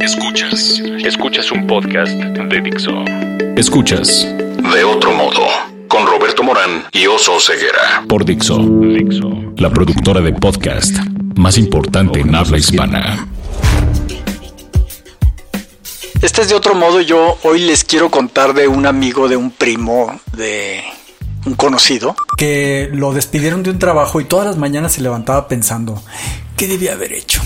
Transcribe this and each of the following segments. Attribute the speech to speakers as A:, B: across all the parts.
A: Escuchas. Escuchas un podcast de Dixo. Escuchas. De otro modo. Con Roberto Morán y Oso Ceguera. Por Dixo. Dixo. La productora de podcast más importante en habla hispana.
B: Este es de otro modo. Yo hoy les quiero contar de un amigo, de un primo, de un conocido, que lo despidieron de un trabajo y todas las mañanas se levantaba pensando, ¿qué debía haber hecho?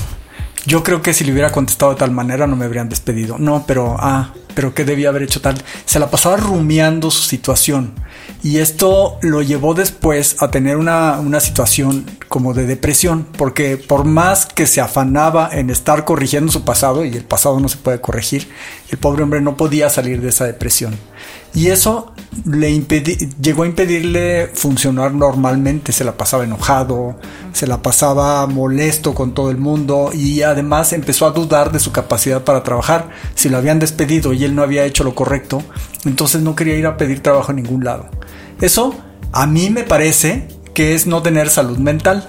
B: Yo creo que si le hubiera contestado de tal manera no me habrían despedido. No, pero, ah, pero ¿qué debía haber hecho tal? Se la pasaba rumiando su situación. Y esto lo llevó después a tener una, una situación como de depresión, porque por más que se afanaba en estar corrigiendo su pasado, y el pasado no se puede corregir, el pobre hombre no podía salir de esa depresión. Y eso le llegó a impedirle funcionar normalmente. Se la pasaba enojado, se la pasaba molesto con todo el mundo y además empezó a dudar de su capacidad para trabajar. Si lo habían despedido y él no había hecho lo correcto, entonces no quería ir a pedir trabajo a ningún lado. Eso a mí me parece que es no tener salud mental.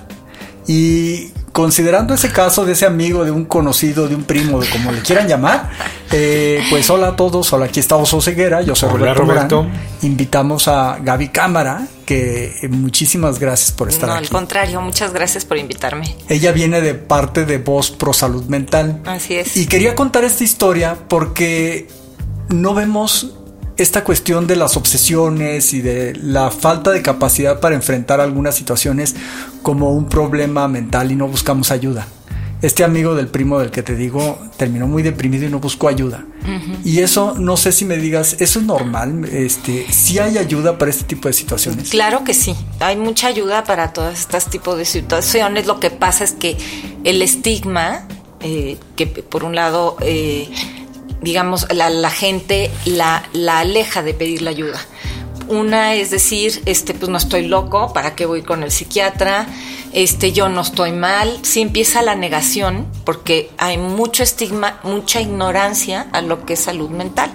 B: Y considerando ese caso de ese amigo, de un conocido, de un primo, de como le quieran llamar, eh, pues hola a todos, hola, aquí está Oso Ceguera, yo soy Roberto, Invitamos a Gaby Cámara, que eh, muchísimas gracias por estar aquí.
C: No, al contrario, muchas gracias por invitarme.
B: Ella viene de parte de Voz Pro Salud Mental.
C: Así es.
B: Y quería contar esta historia porque no vemos esta cuestión de las obsesiones y de la falta de capacidad para enfrentar algunas situaciones como un problema mental y no buscamos ayuda. Este amigo del primo del que te digo terminó muy deprimido y no buscó ayuda. Y eso, no sé si me digas, ¿eso es normal? Este, ¿Sí hay ayuda para este tipo de situaciones?
C: Claro que sí, hay mucha ayuda para todos estos tipos de situaciones. Lo que pasa es que el estigma, eh, que por un lado... Eh, digamos, la, gente la, la, aleja de pedir la ayuda. Una es decir, este, pues no estoy loco, ¿para qué voy con el psiquiatra? Este, yo no estoy mal. Si empieza la negación, porque hay mucho estigma, mucha ignorancia a lo que es salud mental.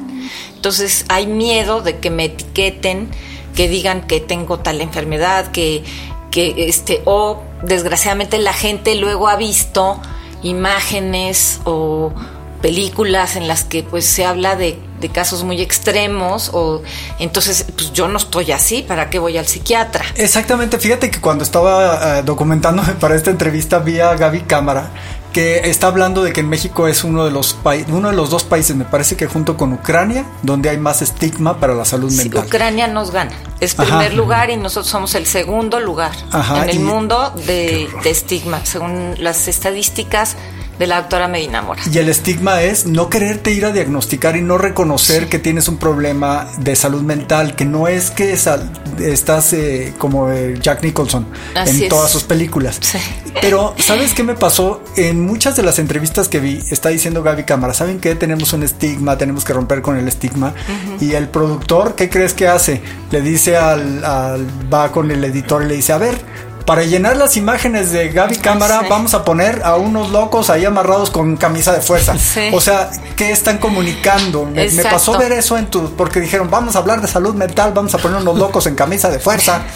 C: Entonces hay miedo de que me etiqueten, que digan que tengo tal enfermedad, que, que este, o desgraciadamente la gente luego ha visto imágenes o películas en las que pues se habla de, casos muy extremos o entonces pues yo no estoy así, ¿para qué voy al psiquiatra?
B: Exactamente, fíjate que cuando estaba eh, documentándome para esta entrevista vi a Gaby Cámara que está hablando de que en México es uno de los uno de los dos países, me parece que junto con Ucrania, donde hay más estigma para la salud mental.
C: Ucrania nos gana, es primer lugar y nosotros somos el segundo lugar en el mundo de, de estigma, según las estadísticas de la doctora Medina Mora.
B: Y el estigma es no quererte ir a diagnosticar y no reconocer que tienes un problema de salud mental, que no es que estás eh, como Jack Nicholson en todas sus películas. Pero, ¿sabes qué me pasó? En muchas de las entrevistas que vi, está diciendo Gaby Cámara, ¿saben qué? Tenemos un estigma, tenemos que romper con el estigma. Y el productor, ¿qué crees que hace? Le dice al, al, va con el editor y le dice, a ver, para llenar las imágenes de Gaby Cámara vamos a poner a unos locos ahí amarrados con camisa de fuerza. O sea, ¿qué están comunicando? Me, pasó ver eso en tu... Porque dijeron, vamos a hablar de salud mental, vamos a poner unos locos en camisa de fuerza.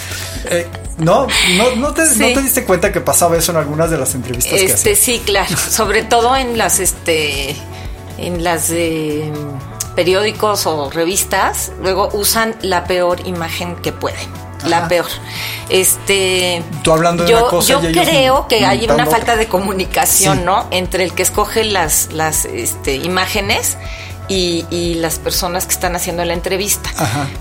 B: Eh, no, no, no, te, diste cuenta que pasaba eso en algunas de las entrevistas
C: este,
B: que hacías?
C: Sí, claro. Sobre todo en las, este, en las de periódicos o revistas, luego usan la peor imagen que pueden la peor. Este,
B: Tú hablando de
C: yo,
B: cosa
C: yo creo que hay una falta de comunicación, ¿no? Entre el que escoge las, las este, imágenes y, y, las personas que están haciendo la entrevista.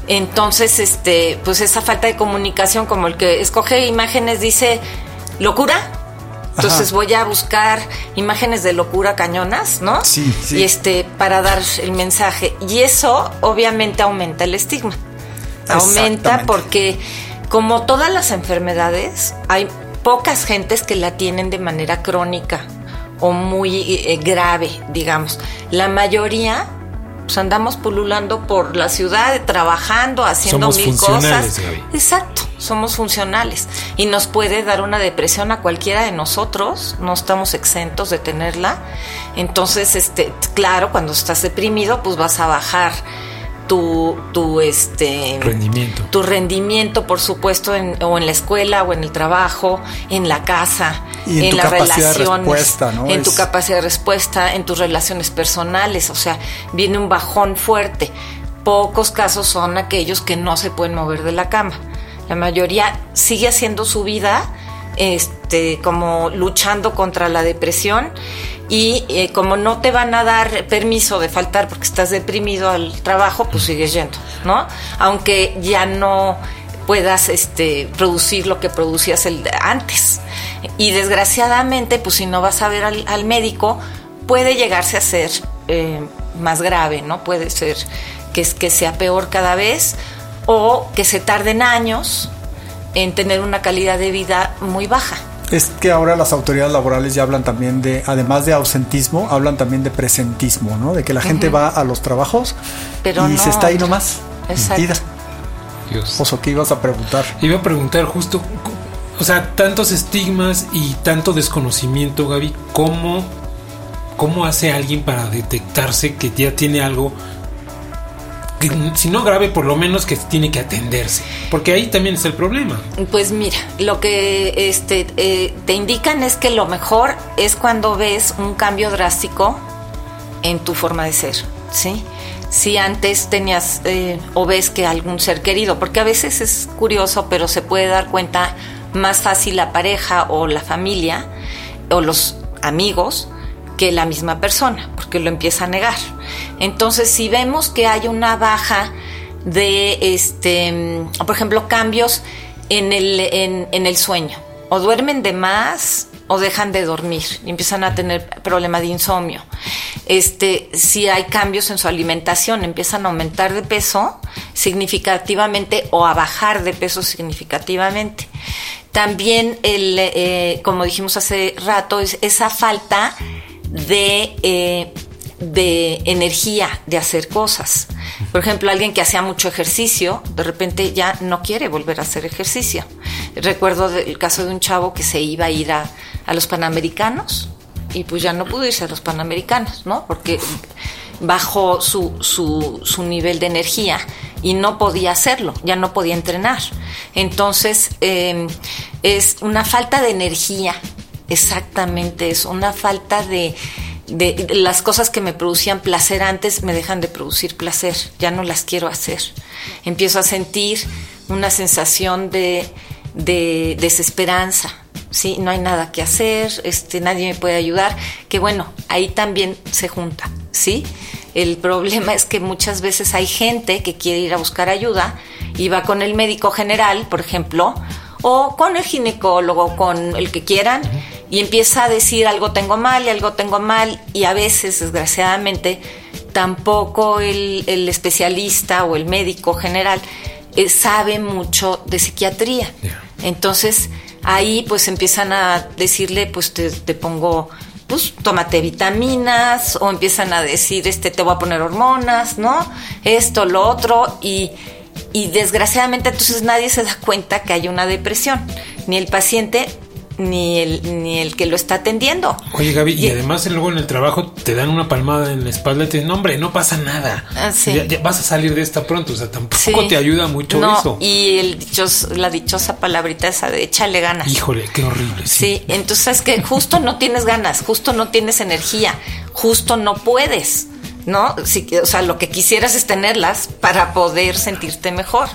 C: Entonces, este, pues esa falta de comunicación, como el que escoge imágenes dice locura. Entonces voy a buscar imágenes de locura cañonas, ¿no?
B: Sí, sí.
C: Y este, para dar el mensaje. Y eso obviamente aumenta el estigma aumenta porque como todas las enfermedades, hay pocas gentes que la tienen de manera crónica o muy eh, grave, digamos. La mayoría pues andamos pululando por la ciudad, trabajando, haciendo mil cosas. Exacto, somos funcionales. Y nos puede dar una depresión a cualquiera de nosotros, no estamos exentos de tenerla. Entonces, este, claro, cuando estás deprimido, pues vas a bajar tu, tu este
D: rendimiento.
C: Tu rendimiento, por supuesto, en, o en la escuela o en el trabajo, en la casa,
B: en,
C: en
B: las relaciones,
C: en tu capacidad de respuesta, en tus relaciones personales, o sea, viene un bajón fuerte. Pocos casos son aquellos que no se pueden mover de la cama. La mayoría sigue haciendo su vida, este, como luchando contra la depresión y eh, como no te van a dar permiso de faltar porque estás deprimido al trabajo, pues sigues yendo, ¿no? Aunque ya no puedas este, producir lo que producías el, antes. Y desgraciadamente, pues si no vas a ver al, médico, puede llegarse a ser eh, más grave, ¿no? Puede ser que, que sea peor cada vez o que se tarden años en tener una calidad de vida muy baja.
B: Es que ahora las autoridades laborales ya hablan también de, además de ausentismo, hablan también de presentismo, ¿no? De que la gente va a los trabajos Pero y se está ahí nomás. Exacto. Dios. Oso, ¿qué ibas a preguntar?
D: Iba a preguntar justo, o sea, tantos estigmas y tanto desconocimiento, Gaby, ¿cómo, cómo hace alguien para detectarse que ya tiene algo si no grave, por lo menos que tiene que atenderse, porque ahí también es el problema.
C: Pues mira, lo que este, eh, te indican es que lo mejor es cuando ves un cambio drástico en tu forma de ser, ¿sí? Si antes tenías eh, o ves que algún ser querido, porque a veces es curioso, pero se puede dar cuenta más fácil la pareja o la familia o los amigos que la misma persona, porque lo empieza a negar. Entonces, si vemos que hay una baja de, este, por ejemplo, cambios en el, en, el sueño, o duermen de más o dejan de dormir y empiezan a tener problema de insomnio. Este, si hay cambios en su alimentación, empiezan a aumentar de peso significativamente o a bajar de peso significativamente. También, el, eh, como dijimos hace rato, es esa falta de, eh, de energía de hacer cosas. Por ejemplo, alguien que hacía mucho ejercicio, de repente ya no quiere volver a hacer ejercicio. Recuerdo el caso de un chavo que se iba a ir a, a los Panamericanos y pues ya no pudo irse a los Panamericanos, ¿no? Porque bajó su, su, su, nivel de energía y no podía hacerlo, ya no podía entrenar. Entonces, eh, es una falta de energía exactamente eso, una falta de, de, las cosas que me producían placer antes me dejan de producir placer, ya no las quiero hacer. Empiezo a sentir una sensación de, de desesperanza, ¿sí? No hay nada que hacer, este, nadie me puede ayudar, que bueno, ahí también se junta, ¿sí? El problema es que muchas veces hay gente que quiere ir a buscar ayuda y va con el médico general, por ejemplo, o con el ginecólogo, con el que quieran, y empieza a decir algo tengo mal y algo tengo mal, y a veces, desgraciadamente, tampoco el, especialista o el médico general eh, sabe mucho de psiquiatría. Entonces, ahí pues empiezan a decirle, pues te, te pongo pues tómate vitaminas o empiezan a decir, este, te voy a poner hormonas, ¿no? Esto, lo otro, y y desgraciadamente entonces nadie se da cuenta que hay una depresión, ni el paciente ni el, ni el que lo está atendiendo.
D: Oye Gaby, y, además luego en el trabajo te dan una palmada en la espalda y te dicen, no, hombre, no pasa nada. Ah, ya, vas a salir de esta pronto, o sea, tampoco te ayuda mucho eso.
C: Y el dichos, la dichosa palabrita esa de échale ganas.
D: Híjole, qué horrible.
C: Sí, sí entonces es que justo no tienes ganas, justo no tienes energía, justo no puedes. ¿no? Si, o sea, lo que quisieras es tenerlas para poder sentirte mejor,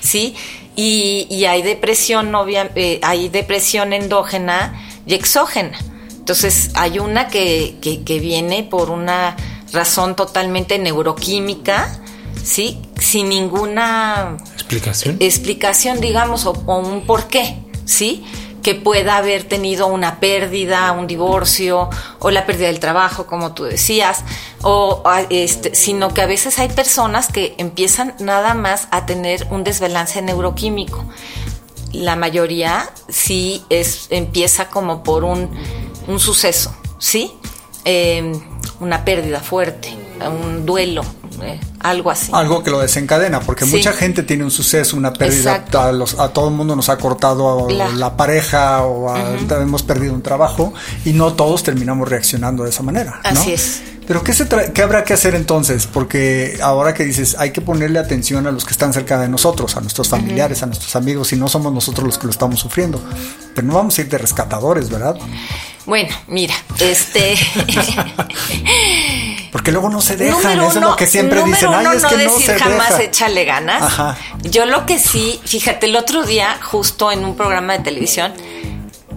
C: ¿sí? Y, y hay depresión, obvia, eh, hay depresión endógena y exógena. Entonces, hay una que, que, viene por una razón totalmente neuroquímica, ¿sí? Sin ninguna
D: explicación.
C: Explicación, digamos, o, o un porqué, ¿sí? Que pueda haber tenido una pérdida, un divorcio o la pérdida del trabajo, como tú decías, o este, sino que a veces hay personas que empiezan nada más a tener un desbalance neuroquímico. La mayoría sí es, empieza como por un, un suceso, ¿sí? Em, una pérdida fuerte, un duelo, eh, algo así.
B: Algo que lo desencadena, porque mucha gente tiene un suceso, una pérdida, a, los, a, todo el mundo nos ha cortado la, pareja o hemos perdido un trabajo y no todos terminamos reaccionando de esa manera.
C: Así es.
B: Pero ¿qué, se ¿qué habrá que hacer entonces? Porque ahora que dices, hay que ponerle atención a los que están cerca de nosotros, a nuestros familiares, a nuestros amigos, y no somos nosotros los que lo estamos sufriendo. Pero no vamos a ir de rescatadores, ¿verdad?
C: Bueno, mira, este...
B: Porque luego no se dejan, eso es lo que siempre dicen. Ay, es
C: no
B: que
C: decir
B: no se
C: jamás
B: deja.
C: échale ganas.
B: Ajá.
C: Yo lo que sí, fíjate, el otro día, justo en un programa de televisión,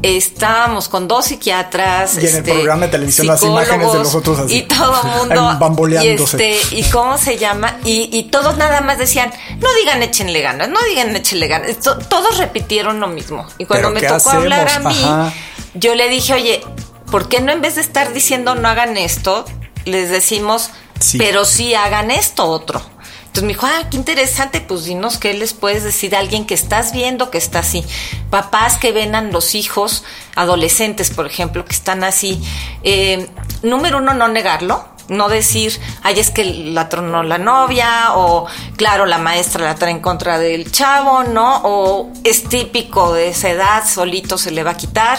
C: estábamos con dos psiquiatras.
B: Y en el
C: este,
B: programa de televisión las imágenes de los otros así.
C: Y todo el mundo.
B: Bamboleándose.
C: Y, este, y cómo se llama. Y, y todos nada más decían, no digan échenle ganas, no digan échenle ganas. Todos repitieron lo mismo. Y cuando
B: ¿Pero
C: me tocó hablar a mí,
B: Ajá.
C: yo le dije, oye, ¿por qué no en vez de estar diciendo no hagan esto, les decimos,
B: Sí.
C: pero sí hagan esto otro? Entonces me dijo, ah, qué interesante, pues dinos qué les puedes decir a alguien que estás viendo que está así. Papás que ven a los hijos, adolescentes, por ejemplo, que están así. Eh, número uno, no negarlo. No decir, ay, es que la tronó la novia, o claro, la maestra la trae en contra del chavo, ¿no? O es típico de esa edad, solito se le va a quitar.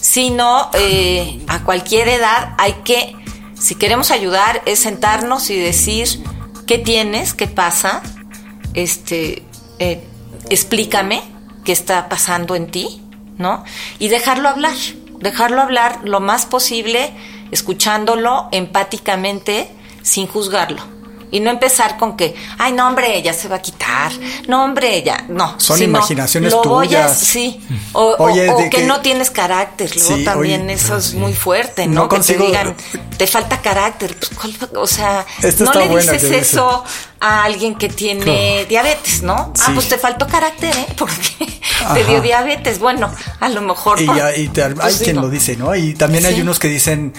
C: Sino, eh, a cualquier edad hay que, si queremos ayudar, es sentarnos y decir, ¿qué tienes? ¿Qué pasa? Este, eh, explícame qué está pasando en ti, ¿no? Y dejarlo hablar, dejarlo hablar lo más posible, escuchándolo empáticamente, sin juzgarlo. Y no empezar con que, ay, no, hombre, ella se va a quitar. No, hombre, ella. No.
B: Son
C: sino,
B: imaginaciones
C: lo voy a-
B: tuyas.
C: sí. O,
B: Oye,
C: o que,
B: que-
C: no tienes carácter. Luego
B: Sí,
C: también eso es muy fuerte,
B: no
C: ¿no? que
B: consigo-
C: te digan, te falta carácter. Pues, ¿cuál fa- o sea, no le dices eso a alguien que tiene diabetes, ¿no? Ah, pues te faltó carácter, ¿eh? Porque
B: Ajá.
C: te dio diabetes. Bueno, a lo mejor.
B: Y,
C: por-
B: ya- y te- hay
C: pues,
B: quien
C: digo,
B: lo dice, ¿no? Y también hay unos que dicen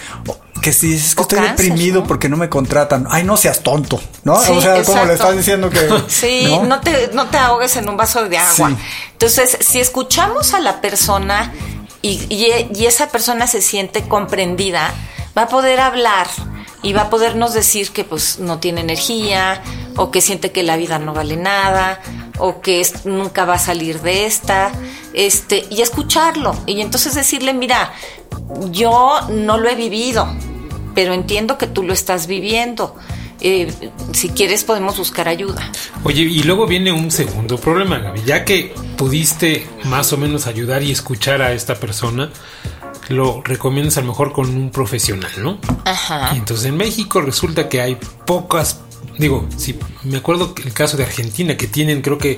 B: que si es que
C: O
B: estoy
C: cáncer,
B: deprimido
C: ¿no?
B: porque no me contratan. Ay, no seas tonto, ¿no?
C: Sí,
B: o sea, como le estás diciendo que.
C: Sí, ¿no? te, no te ahogues en un vaso de agua.
B: Sí.
C: Entonces, si escuchamos a la persona y, y- y esa persona se siente comprendida, va a poder hablar y va a podernos decir que pues no tiene energía o que siente que la vida no vale nada o que nunca va a salir de esta, este, y escucharlo y entonces decirle, mira, yo no lo he vivido, pero entiendo que tú lo estás viviendo. Eh, si quieres podemos buscar ayuda.
D: Oye, y luego viene un segundo problema, Gaby. Ya que pudiste más o menos ayudar y escuchar a esta persona, lo recomiendas a lo mejor con un profesional, ¿no?
C: Ajá.
D: Y entonces en México resulta que hay pocas, digo, si me acuerdo que el caso de Argentina que tienen creo que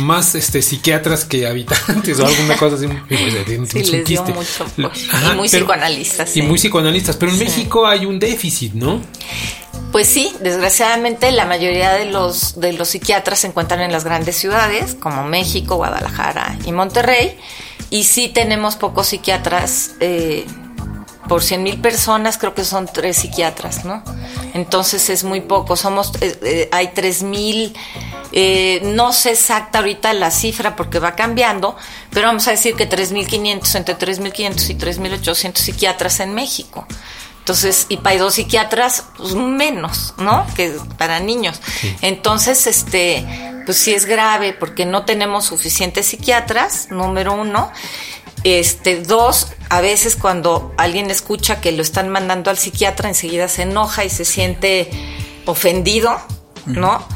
D: más este psiquiatras que habitantes o alguna cosa así.
C: Sí, les dio mucho, pues.
D: Ajá,
C: y muy
D: pero-
C: psicoanalistas.
D: Y
C: sí.
D: muy psicoanalistas, pero en México hay un déficit, ¿no?
C: Pues sí, desgraciadamente la mayoría de los, de los psiquiatras se encuentran en las grandes ciudades, como México, Guadalajara y Monterrey. Y sí tenemos pocos psiquiatras. eh, por 100 mil personas creo que son tres psiquiatras, ¿no? Entonces es muy poco. Somos, eh, eh, hay 3 mil, eh, no sé exacta ahorita la cifra porque va cambiando, pero vamos a decir que 3.500, entre 3.500 y 3.800 psiquiatras en México. Entonces, y para dos psiquiatras, pues menos, ¿no? Que para niños. Entonces, este, pues sí es grave porque no tenemos suficientes psiquiatras, número uno. Este, dos, a veces cuando alguien escucha que lo están mandando al psiquiatra, enseguida se enoja y se siente ofendido, ¿no?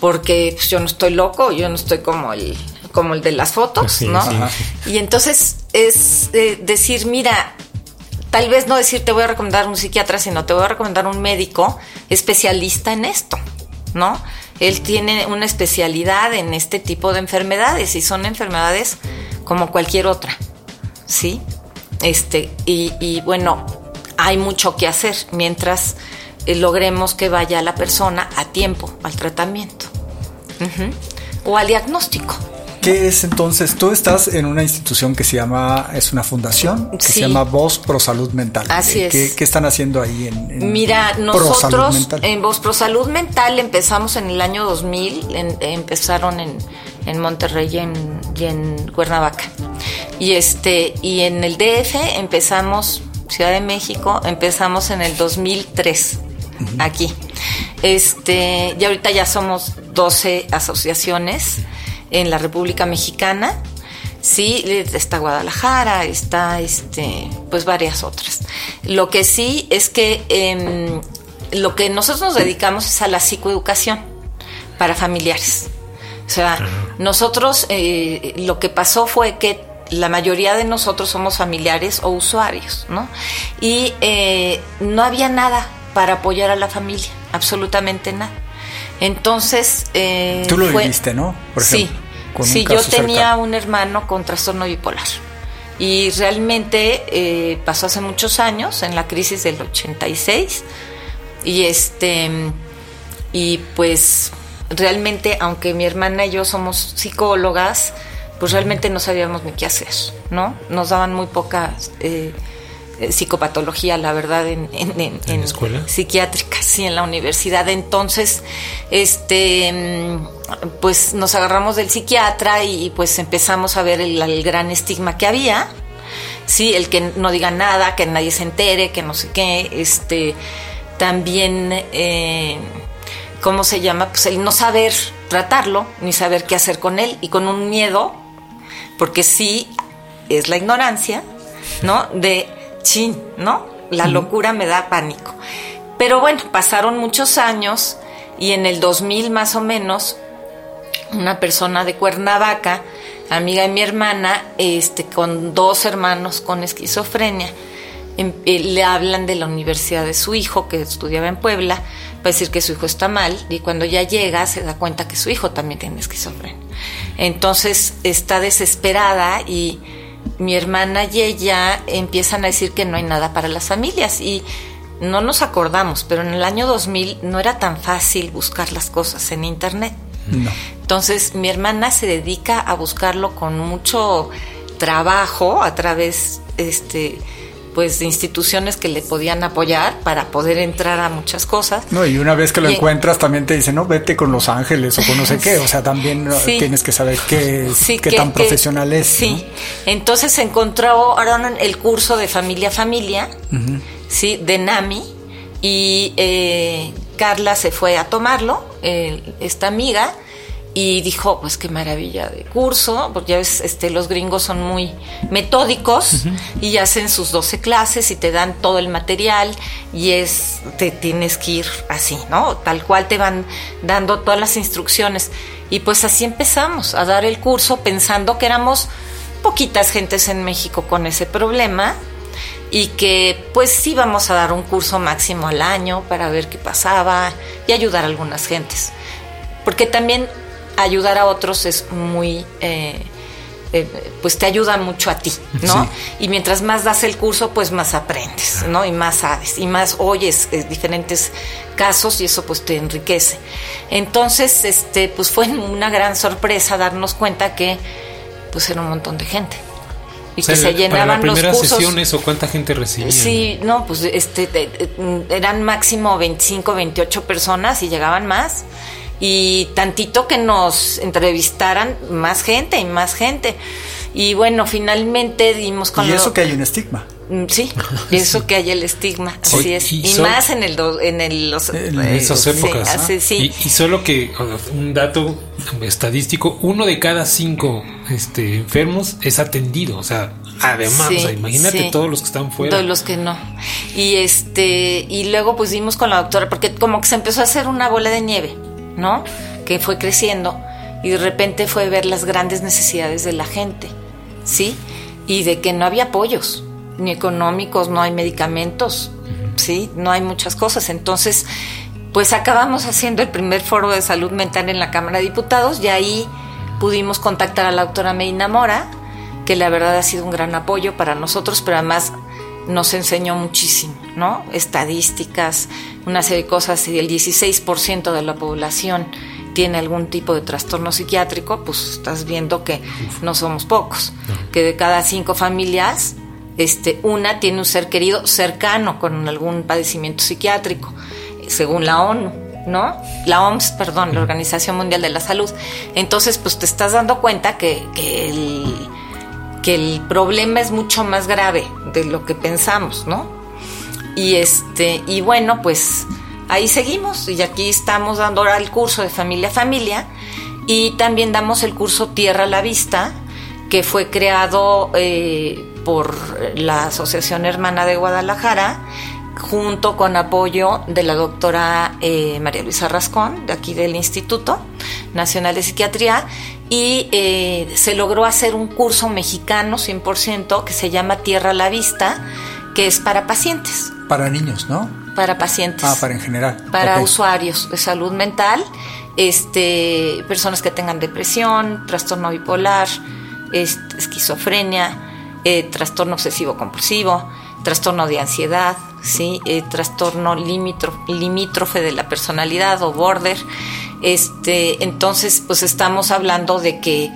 C: Porque pues, yo no estoy loco, yo no estoy como el, como el de las fotos,
D: Sí,
C: ¿no?
D: sí,
C: Y entonces es eh, decir, mira, tal vez no decir te voy a recomendar un psiquiatra, sino te voy a recomendar un médico especialista en esto, ¿no? Él tiene una especialidad en este tipo de enfermedades y son enfermedades como cualquier otra, ¿sí? Este, y, y bueno, hay mucho que hacer mientras eh, logremos que vaya la persona a tiempo al tratamiento o al diagnóstico.
B: ¿Qué es entonces? Tú estás en una institución que se llama, es una fundación que
C: Sí.
B: se llama Voz Pro Salud Mental.
C: Así
B: ¿Qué,
C: es.
B: qué están haciendo ahí en, en
C: Mira,
B: Salud
C: nosotros en Voz Pro Salud Mental empezamos en el año 2000, en- empezaron en, en Monterrey y en, y en Cuernavaca. Y, este, y en el DF empezamos, Ciudad de México, empezamos en el 2003, aquí. Este, y ahorita ya somos 12 asociaciones en la República Mexicana. Sí, está Guadalajara, está este, pues varias otras. Lo que sí es que em, lo que nosotros nos dedicamos es a la psicoeducación para familiares. O sea, nosotros eh, lo que pasó fue que la mayoría de nosotros somos familiares o usuarios, ¿no? Y eh, no había nada para apoyar a la familia, absolutamente nada. Entonces...
B: Eh, Tú lo viviste, ¿no?
C: Por sí, sí, yo tenía un hermano con trastorno bipolar. Y realmente eh, pasó hace muchos años, en la crisis del 86. Y este... Y pues realmente, aunque mi hermana y yo somos psicólogas, pues realmente no sabíamos ni qué hacer, ¿no? Nos daban muy poca eh, eh, psicopatología, la verdad, en, en, en, escuela? Psiquiátrica, sí, en la universidad. Entonces, este, mm, pues nos agarramos del psiquiatra y pues empezamos a ver el, gran estigma que había. Sí, el que no diga nada, que nadie se entere, que no sé qué, este, también, eh, ¿cómo se llama? Pues el no saber tratarlo, ni saber qué hacer con él, y con un miedo porque sí es la ignorancia, ¿no? De chin, ¿no? La locura me da pánico. Pero bueno, pasaron muchos años y en el 2000 más o menos, una persona de Cuernavaca, amiga de mi hermana, este, con dos hermanos con esquizofrenia, em, eh, le hablan de la universidad de su hijo que estudiaba en Puebla, para decir que su hijo está mal y cuando ya llega se da cuenta que su hijo también tiene esquizofrenia. Entonces está desesperada y mi hermana y ella empiezan a decir que no hay nada para las familias y no nos acordamos, pero en el año 2000 no era tan fácil buscar las cosas en internet. Entonces mi hermana se dedica a buscarlo con mucho trabajo a través este pues instituciones que le podían apoyar para poder entrar a muchas cosas.
B: No, y una vez que lo encuentras también te dicen, no, vete con Los Ángeles o con no sé qué, o sea, también tienes que saber qué, qué tan profesional es.
C: Sí, entonces encontró ahora el curso de familia a familia, sí, de NAMI, y eh, Carla se fue a tomarlo, esta amiga, y dijo, pues qué maravilla de curso, porque ya ves, este, los gringos son muy metódicos y hacen sus 12 clases y te dan todo el material y es, te tienes que ir así, ¿no? Tal cual te van dando todas las instrucciones. Y pues así empezamos a dar el curso pensando que éramos poquitas gentes en México con ese problema y que pues sí vamos a dar un curso máximo al año para ver qué pasaba y ayudar a algunas gentes. Porque también ayudar a otros es muy... Eh, eh, pues te ayuda mucho a ti, ¿no? Y mientras más das el curso, pues más aprendes, ¿no? Y más sabes, y más oyes eh, diferentes casos y eso pues te enriquece. Entonces, este, pues fue una gran sorpresa darnos cuenta que pues era un montón de gente y que se llenaban
D: para las los sesiones o cuánta gente recibía.
C: Sí, no, pues este eran máximo 25, 28 personas y llegaban más y tantito que nos entrevistaran más gente y más gente. Y bueno, finalmente dimos
B: con... Y eso que hay un estigma.
C: Mm, sí, y eso que hay el estigma, así es. Y, más en el en el
D: en esas épocas. Sí, Y, solo que un dato estadístico, uno de cada cinco este, enfermos es atendido, o sea, además, imagínate todos los que están fuera.
C: Todos los que no. Y este y luego pues dimos con la doctora porque como que se empezó a hacer una bola de nieve. ¿No? Que fue creciendo y de repente fue ver las grandes necesidades de la gente, ¿sí? Y de que no había apoyos, ni económicos, no hay medicamentos, ¿sí? No hay muchas cosas. Entonces, pues acabamos haciendo el primer foro de salud mental en la Cámara de Diputados y ahí pudimos contactar a la doctora Medina Mora, que la verdad ha sido un gran apoyo para nosotros, pero además nos enseñó muchísimo, ¿no? Estadísticas, una serie de cosas, y el 16% de la población tiene algún tipo de trastorno psiquiátrico, pues estás viendo que no somos pocos, que de cada cinco familias, este, una tiene un ser querido cercano con algún padecimiento psiquiátrico, según la ONU. ¿no? La OMS, perdón, la Organización Mundial de la Salud. Entonces, pues te estás dando cuenta que, que el que el problema es mucho más grave lo que pensamos, ¿no? Y este, y bueno, pues ahí seguimos y aquí estamos dando ahora el curso de familia a familia y también damos el curso Tierra a la Vista, que fue creado eh, por la Asociación Hermana de Guadalajara junto con apoyo de la doctora eh, María Luisa Rascón, de aquí del Instituto Nacional de Psiquiatría, y eh, se logró hacer un curso mexicano 100% que se llama Tierra a la Vista, que es para pacientes.
B: Para niños, ¿no?
C: Para pacientes.
B: Ah, para en general.
C: Para usuarios de salud mental, este, personas que tengan depresión, trastorno bipolar, esquizofrenia, eh, trastorno obsesivo compulsivo, trastorno de ansiedad, ¿sí? Eh, trastorno limítrofe de la personalidad o border. Este, entonces, pues estamos hablando de que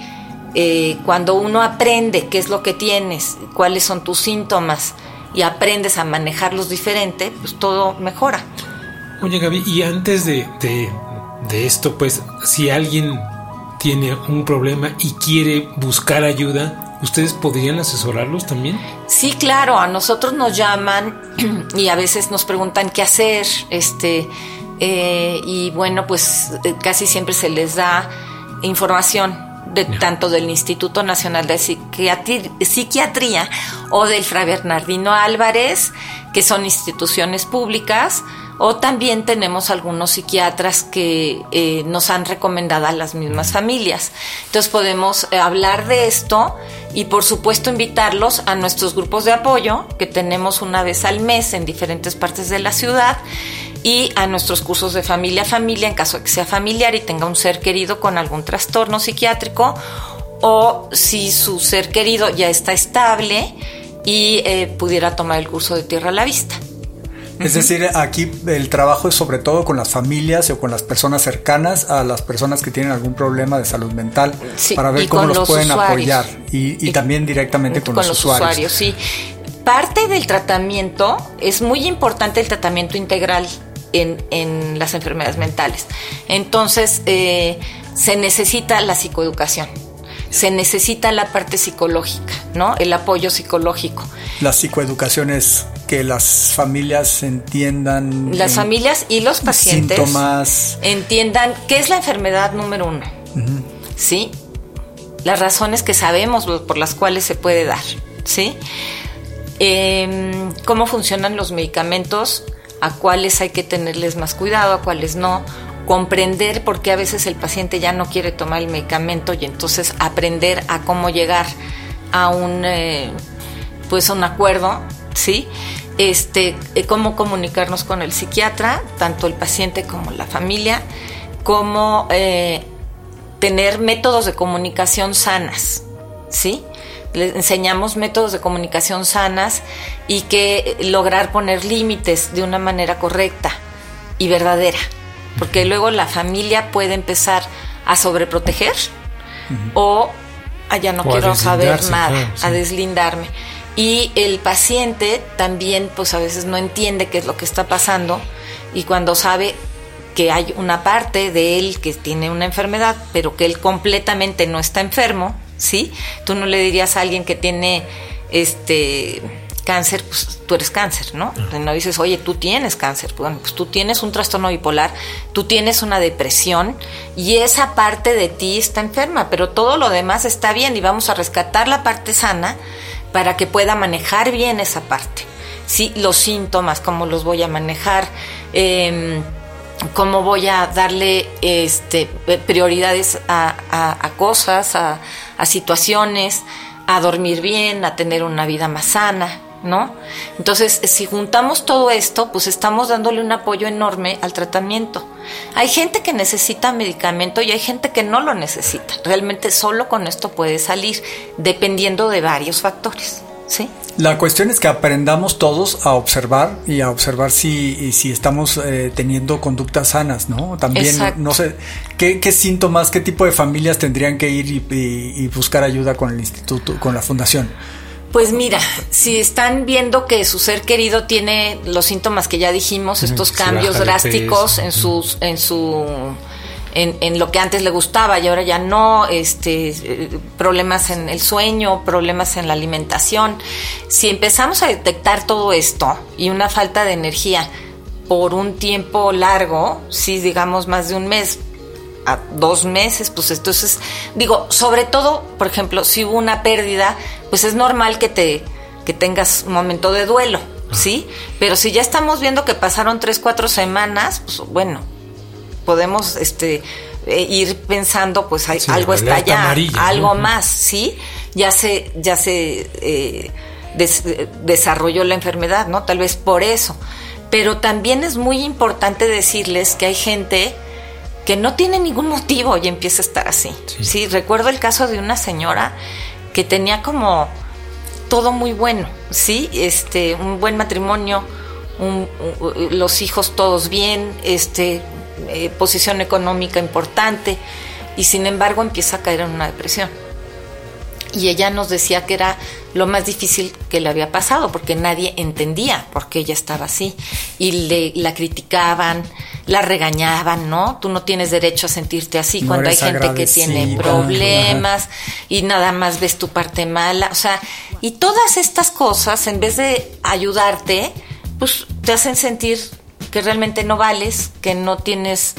C: eh, cuando uno aprende qué es lo que tienes, cuáles son tus síntomas y aprendes a manejarlos diferente, pues todo mejora.
D: Oye Gaby, y antes de, de esto, pues si alguien tiene un problema y quiere buscar ayuda, ¿Ustedes podrían asesorarlos también?
C: Sí, claro, a nosotros nos llaman y a veces nos preguntan qué hacer, este, eh, y bueno, pues eh, casi siempre se les da información de, tanto del Instituto Nacional de Psiquiatría, o del Fra Bernardino Álvarez, que son instituciones públicas, o también tenemos algunos psiquiatras que eh, nos han recomendado a las mismas familias. Entonces podemos hablar de esto y por supuesto invitarlos a nuestros grupos de apoyo que tenemos una vez al mes en diferentes partes de la ciudad y a nuestros cursos de familia a familia en caso de que sea familiar y tenga un ser querido con algún trastorno psiquiátrico o si su ser querido ya está estable y eh, pudiera tomar el curso de tierra a la vista.
B: Es decir, aquí el trabajo es sobre todo con las familias o con las personas cercanas a las personas que tienen algún problema de salud mental para ver cómo los, pueden apoyar y, también directamente con, los, usuarios.
C: Sí, parte del tratamiento es muy importante el tratamiento integral en, las enfermedades mentales. Entonces, eh, se necesita la psicoeducación se necesita la parte psicológica, ¿no? El apoyo psicológico.
B: La psicoeducación es que las familias entiendan.
C: Las familias y los pacientes síntomas. entiendan qué es la enfermedad número uno. ¿Sí? Las razones que sabemos por las cuales se puede dar. ¿Sí? Em, cómo funcionan los medicamentos, a cuáles hay que tenerles más cuidado, a cuáles no comprender por qué a veces el paciente ya no quiere tomar el medicamento y entonces aprender a cómo llegar a un eh, pues un acuerdo, ¿sí? Este, eh, cómo comunicarnos con el psiquiatra, tanto el paciente como la familia, cómo eh, tener métodos de comunicación sanas, ¿sí? Le enseñamos métodos de comunicación sanas y que lograr poner límites de una manera correcta y verdadera. Porque luego la familia puede empezar a sobreproteger o ah, ya no quiero saber nada, a deslindarme. Y el paciente también pues a veces no entiende qué es lo que está pasando y cuando sabe que hay una parte de él que tiene una enfermedad, pero que él completamente no está enfermo, ¿sí? Tú no le dirías a alguien que tiene este cáncer, pues tú eres cáncer, ¿no? No dices, oye, tú tienes cáncer, bueno, pues tú tienes un trastorno bipolar, tú tienes una depresión y esa parte de ti está enferma, pero todo lo demás está bien y vamos a rescatar la parte sana para que pueda manejar bien esa parte. Sí, los síntomas, cómo los voy a manejar, em, cómo voy a darle este, prioridades a, cosas, a, a situaciones, a dormir bien, a tener una vida más sana, ¿no? Entonces, si juntamos todo esto, pues estamos dándole un apoyo enorme al tratamiento. Hay gente que necesita medicamento y hay gente que no lo necesita. Realmente solo con esto puede salir, dependiendo de varios factores. ¿Sí?
B: La cuestión es que aprendamos todos a observar y a observar si, si estamos eh, teniendo conductas sanas, ¿no? También, no sé, ¿qué, síntomas, qué tipo de familias tendrían que ir y buscar ayuda con el instituto, con la fundación?
C: Pues mira, si están viendo que su ser querido tiene los síntomas que ya dijimos, estos cambios drásticos en sus, en su en, en, lo que antes le gustaba y ahora ya no, este, problemas en el sueño, problemas en la alimentación. Si empezamos a detectar todo esto y una falta de energía por un tiempo largo, si digamos más de un mes, a dos meses, pues entonces, digo, sobre todo, por ejemplo, si hubo una pérdida, pues es normal que te que tengas un momento de duelo, ¿sí? Pero si ya estamos viendo que pasaron tres, cuatro semanas, pues bueno, podemos este eh, ir pensando, pues hay, algo está ya, algo más, ¿sí? Ya se, ya se eh, desarrolló la enfermedad, ¿no? Tal vez por eso. Pero también es muy importante decirles que hay gente que no tiene ningún motivo y empieza a estar así. Sí. recuerdo el caso de una señora que tenía como todo muy bueno, sí, este, un buen matrimonio, los hijos todos bien, este, eh, posición económica importante, y sin embargo empieza a caer en una depresión. Y ella nos decía que era lo más difícil que le había pasado, porque nadie entendía por qué ella estaba así. Y le, la criticaban, la regañaban, ¿no? Tú no tienes derecho a sentirte así cuando hay gente que tiene problemas y nada más ves tu parte mala. O sea, y todas estas cosas, en vez de ayudarte, pues te hacen sentir que realmente no vales, que no tienes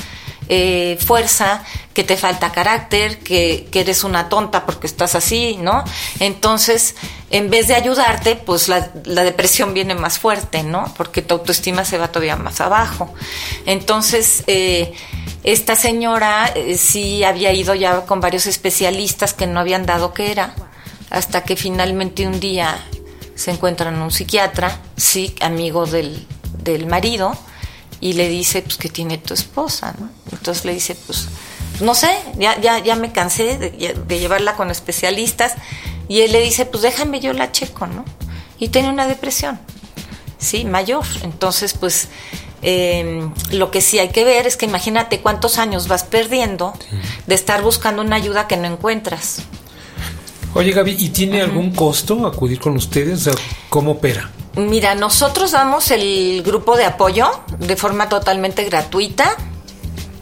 C: eh, fuerza, que te falta carácter, que, eres una tonta porque estás así, ¿no? Entonces, en vez de ayudarte, pues la, depresión viene más fuerte, ¿no? Porque tu autoestima se va todavía más abajo. Entonces, eh, esta señora eh, sí había ido ya con varios especialistas que no habían dado que era, hasta que finalmente un día se encuentran un psiquiatra, sí, amigo del, del marido, y le dice pues que tiene tu esposa, ¿no? Entonces le dice, pues, no sé, ya, ya, ya me cansé de, llevarla con especialistas, y él le dice, pues déjame yo la checo, ¿no? Y tiene una depresión, sí, mayor. Entonces, pues, em, lo que sí hay que ver es que imagínate cuántos años vas perdiendo de estar buscando una ayuda que no encuentras.
D: Oye Gaby, ¿y tiene algún costo acudir con ustedes? ¿Cómo opera?
C: Mira, nosotros damos el grupo de apoyo de forma totalmente gratuita.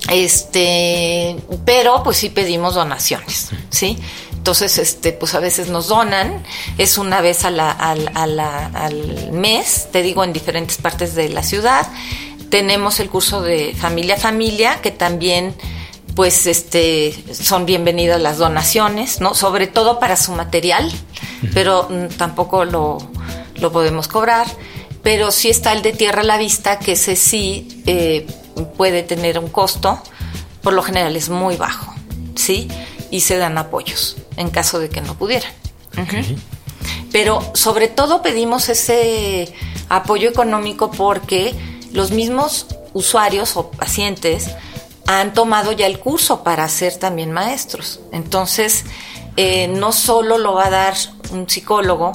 C: Este, pero pues sí pedimos donaciones, ¿sí? Entonces, este, pues a veces nos donan, es una vez al mes, te digo, en diferentes partes de la ciudad. Tenemos el curso de familia a familia, que también pues este son bienvenidas las donaciones, ¿no? Sobre todo para su material, pero mm, tampoco lo, lo, podemos cobrar. Pero sí está el de tierra a la vista, que ese sí eh, puede tener un costo, por lo general es muy bajo, ¿sí? Y se dan apoyos en caso de que no pudieran. Pero sobre todo pedimos ese apoyo económico porque los mismos usuarios o pacientes han tomado ya el curso para ser también maestros. Entonces, eh, no solo lo va a dar un psicólogo,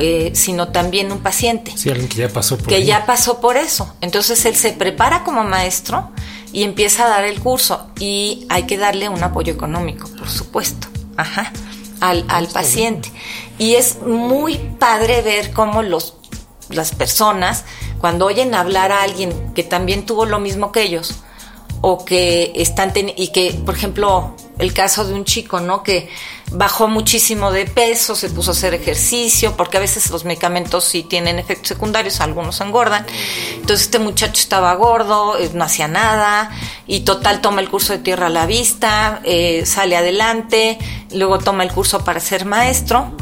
C: eh, sino también un paciente.
D: Sí, alguien que ya pasó
C: por Que ya pasó por eso. Entonces, él se prepara como maestro y empieza a dar el curso. Y hay que darle un apoyo económico, por supuesto. Ajá. Al, al paciente. Y es muy padre ver cómo los, las personas, cuando oyen hablar a alguien que también tuvo lo mismo que ellos, o que están y que por ejemplo el caso de un chico no que bajó muchísimo de peso se puso a hacer ejercicio porque a veces los medicamentos sí tienen efectos secundarios algunos engordan. Entonces este muchacho estaba gordo eh, no hacía nada y total toma el curso de tierra a la vista eh, sale adelante luego toma el curso para ser maestro.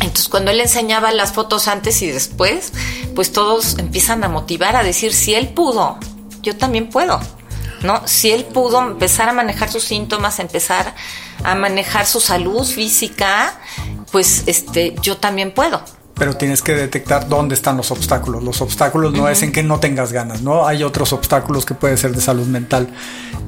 C: Entonces cuando él enseñaba las fotos antes y después pues todos empiezan a motivar a decir si él pudo yo también puedo ¿no? Si él pudo empezar a manejar sus síntomas, empezar a manejar su salud física, pues este, yo también puedo
B: pero tienes que detectar dónde están los obstáculos. Los obstáculos no es en que no tengas ganas, ¿no? Hay otros obstáculos que puede ser de salud mental.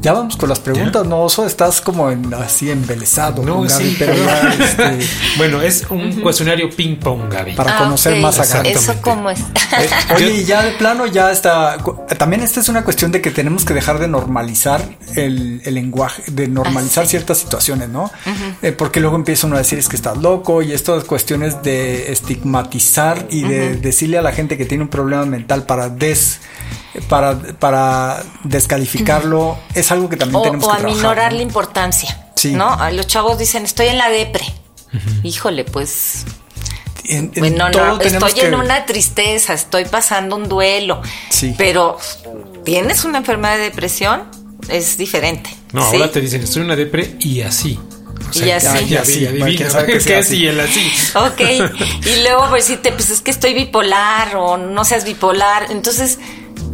B: Ya vamos con las preguntas, ¿no? Oso, estás como en, así embelesado.
D: No, sí. pero este, bueno, es un cuestionario ping pong, Gaby.
B: Para ah, conocer más a
C: Gaby. Eso cómo es.
B: Eh, oye, ya de plano ya está. También esta es una cuestión de que tenemos que dejar de normalizar el, lenguaje, de normalizar ah, ciertas situaciones, ¿no? Eh, porque luego empieza uno a decir es que estás loco y estas cuestiones de estigma y de decirle a la gente que tiene un problema mental para des para, para descalificarlo es algo que también tenemos que
C: trabajar. O aminorar la importancia. ¿No? Los chavos dicen, estoy en la depre. Híjole, pues bueno, no, estoy en una tristeza, estoy pasando un duelo. Sí. Pero tienes una enfermedad de depresión, es diferente.
D: No, ahora te dicen, estoy en una depre y así.
C: Y así.
D: Ya, ya, ya, que, que así, el así.
C: Ok. Y luego, pues sí, te, pues es que estoy bipolar o no seas bipolar. Entonces,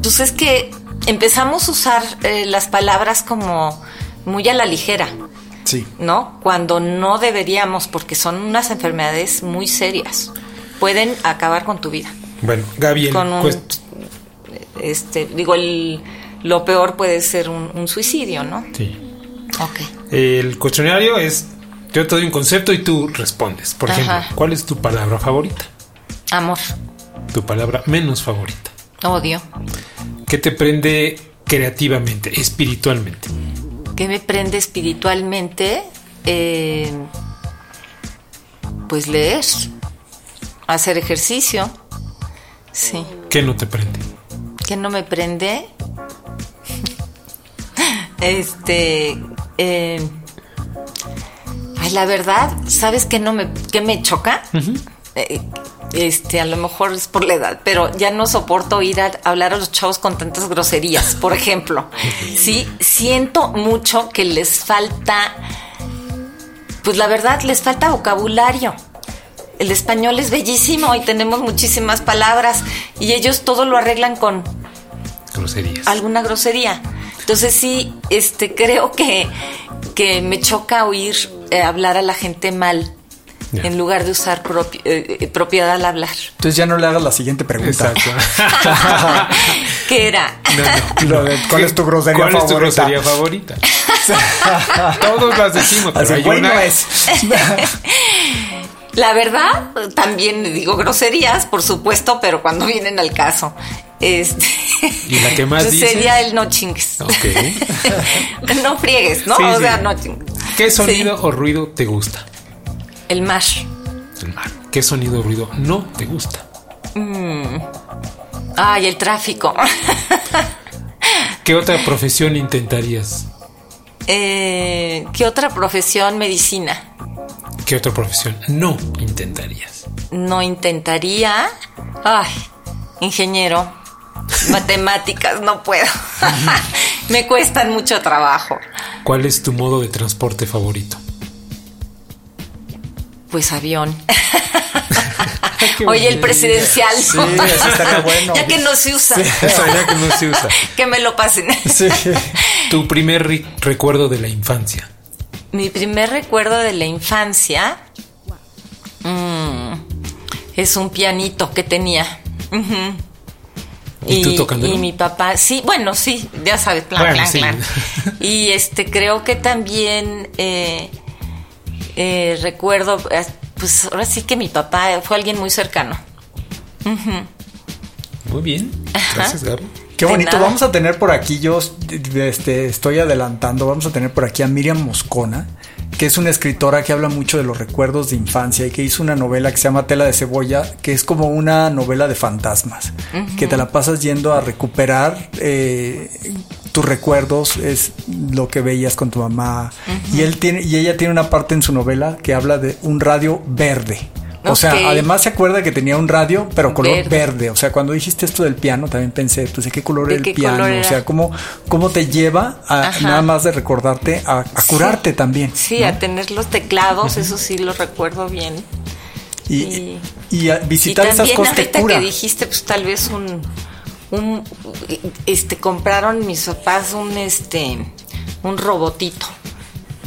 C: pues es que empezamos a usar eh, las palabras como muy a la ligera.
B: Sí.
C: ¿No? Cuando no deberíamos, porque son unas enfermedades muy serias. Pueden acabar con tu vida.
D: Bueno, Gaby, con un,
C: este, digo, el, lo peor puede ser un, suicidio, ¿no?
D: Sí.
C: Ok.
D: El cuestionario es, yo te doy un concepto y tú respondes. Por ejemplo, ¿cuál es tu palabra favorita?
C: Amor.
D: Tu palabra menos favorita.
C: Odio.
D: ¿Qué te prende creativamente, espiritualmente?
C: ¿Qué me prende espiritualmente? Eh, pues leer, hacer ejercicio. Sí.
D: ¿Qué no te prende?
C: ¿Qué no me prende? este. Eh, ay, la verdad, ¿sabes qué no me, qué me choca? Eh, este, a lo mejor es por la edad, pero ya no soporto ir a hablar a los chavos con tantas groserías, por ejemplo. Sí, siento mucho que les falta, pues la verdad, les falta vocabulario. El español es bellísimo y tenemos muchísimas palabras y ellos todo lo arreglan con
D: groserías.
C: Alguna grosería. Entonces sí, este, creo que, que me choca oír eh, hablar a la gente mal en lugar de usar eh, eh, propiedad al hablar.
B: Entonces ya no le hagas la siguiente pregunta.
C: Exacto. ¿Qué era?
B: ¿Cuál es tu grosería
D: ¿Cuál
B: favorita?
D: es tu grosería favorita? Todos las decimos, pero hay
B: bueno es.
C: La verdad, también digo groserías, por supuesto, pero cuando vienen al caso. Este,
D: ¿Y la que más dices?
C: Sería el no chingues.
D: Ok.
C: no friegues, ¿no? o sea, no chingues.
D: ¿Qué sonido o ruido te gusta?
C: El mar.
D: El mar. ¿Qué sonido o ruido no te gusta?
C: Mm. Ay, el tráfico.
D: ¿Qué otra profesión intentarías?
C: Eh, ¿Qué otra profesión? Medicina.
D: ¿Qué otra profesión no intentarías?
C: No intentaría. Ay, ingeniero. Matemáticas, no puedo. Me cuestan mucho trabajo.
D: ¿Cuál es tu modo de transporte favorito?
C: Pues avión. Oye, el presidencial.
B: Sí, eso estaría bueno.
C: ya que no se usa.
D: Sí, ya que no se usa.
C: que me lo pasen.
B: Sí.
D: Tu primer recuerdo de la infancia.
C: Mi primer recuerdo de la infancia mm, es un pianito que tenía.
D: ¿Y, tú tocando?
C: Y mi papá, sí, bueno, sí, ya sabes, plan, plan, plan. Y este, creo que también eh, eh, recuerdo, eh, pues ahora sí que mi papá fue alguien muy cercano.
D: Muy bien, gracias Gaby.
B: Qué bonito. Vamos a tener por aquí, yo este, estoy adelantando, vamos a tener por aquí a Miriam Moscona, que es una escritora que habla mucho de los recuerdos de infancia y que hizo una novela que se llama Tela de Cebolla, que es como una novela de fantasmas, que te la pasas yendo a recuperar eh, tus recuerdos, es lo que veías con tu mamá. Y él tiene, y ella tiene una parte en su novela que habla de un radio verde. O sea, además se acuerda que tenía un radio, pero color verde. O sea, cuando dijiste esto del piano, también pensé, pues, ¿de qué color era el piano? O sea, ¿cómo, cómo te lleva a nada más de recordarte, a, curarte también?
C: Sí, a tener los teclados, eso sí lo recuerdo bien.
B: Y, y, a visitar esas cosas
C: que, que dijiste, pues tal vez un, un, este, compraron mis papás un, este, un robotito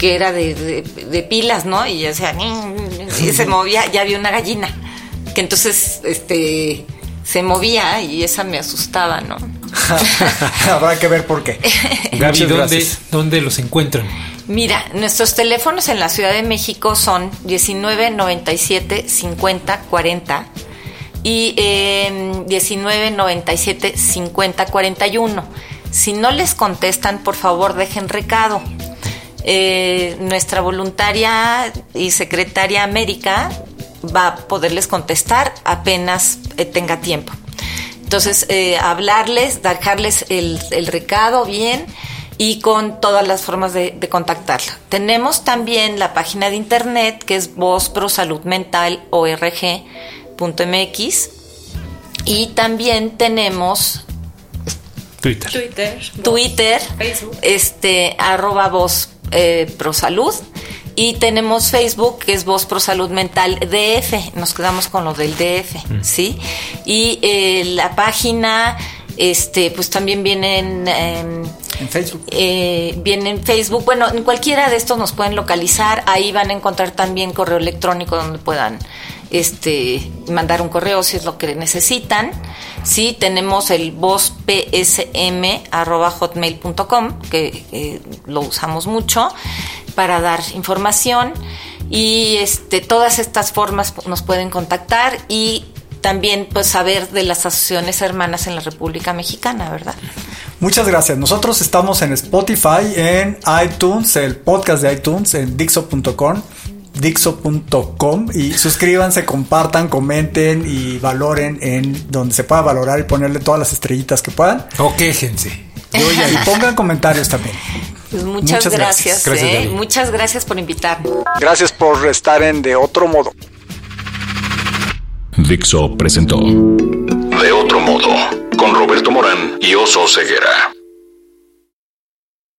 C: que era de, pilas, ¿no? Y ya sea, y se movía, ya había una gallina, que entonces, este, se movía y esa me asustaba, ¿no?
B: Habrá que ver por qué.
D: Gaby, ¿dónde, ¿dónde, los encuentran?
C: Mira, nuestros teléfonos en la Ciudad de México son 19 97 50 40 y eh, 19 97 50 41. Si no les contestan, por favor, dejen recado. Eh, nuestra voluntaria y secretaria América va a poderles contestar apenas eh, tenga tiempo. Entonces, eh, hablarles, dejarles el, recado bien y con todas las formas de, de, contactarla. Tenemos también la página de internet que es vozprosaludmental.org.mx y también tenemos
D: Twitter.
C: Twitter, Twitter, Facebook. este arroba voz eh, Prosalud Y tenemos Facebook, que es Voz Pro Salud Mental DF. Nos quedamos con lo del DF, mm. ¿sí? Y eh, la página, este, pues también viene en,
B: en Facebook.
C: Eh, viene en Facebook. Bueno, en cualquiera de estos nos pueden localizar. Ahí van a encontrar también correo electrónico donde puedan este, mandar un correo si es lo que necesitan. Sí, tenemos el vozpsm.hotmail.com, que eh, lo usamos mucho para dar información. Y este, todas estas formas nos pueden contactar y también pues saber de las asociaciones hermanas en la República Mexicana, ¿verdad?
B: Muchas gracias. Nosotros estamos en Spotify, en iTunes, el podcast de iTunes, en Dixo.com dixo.com y suscríbanse, compartan, comenten y valoren en donde se pueda valorar y ponerle todas las estrellitas que puedan.
D: O quéjense.
B: Y, pongan comentarios también.
C: Pues muchas, gracias. ¿eh? muchas gracias por invitarme.
B: Gracias por estar en De Otro Modo.
A: Dixo presentó De Otro Modo con Roberto Morán y Oso Ceguera.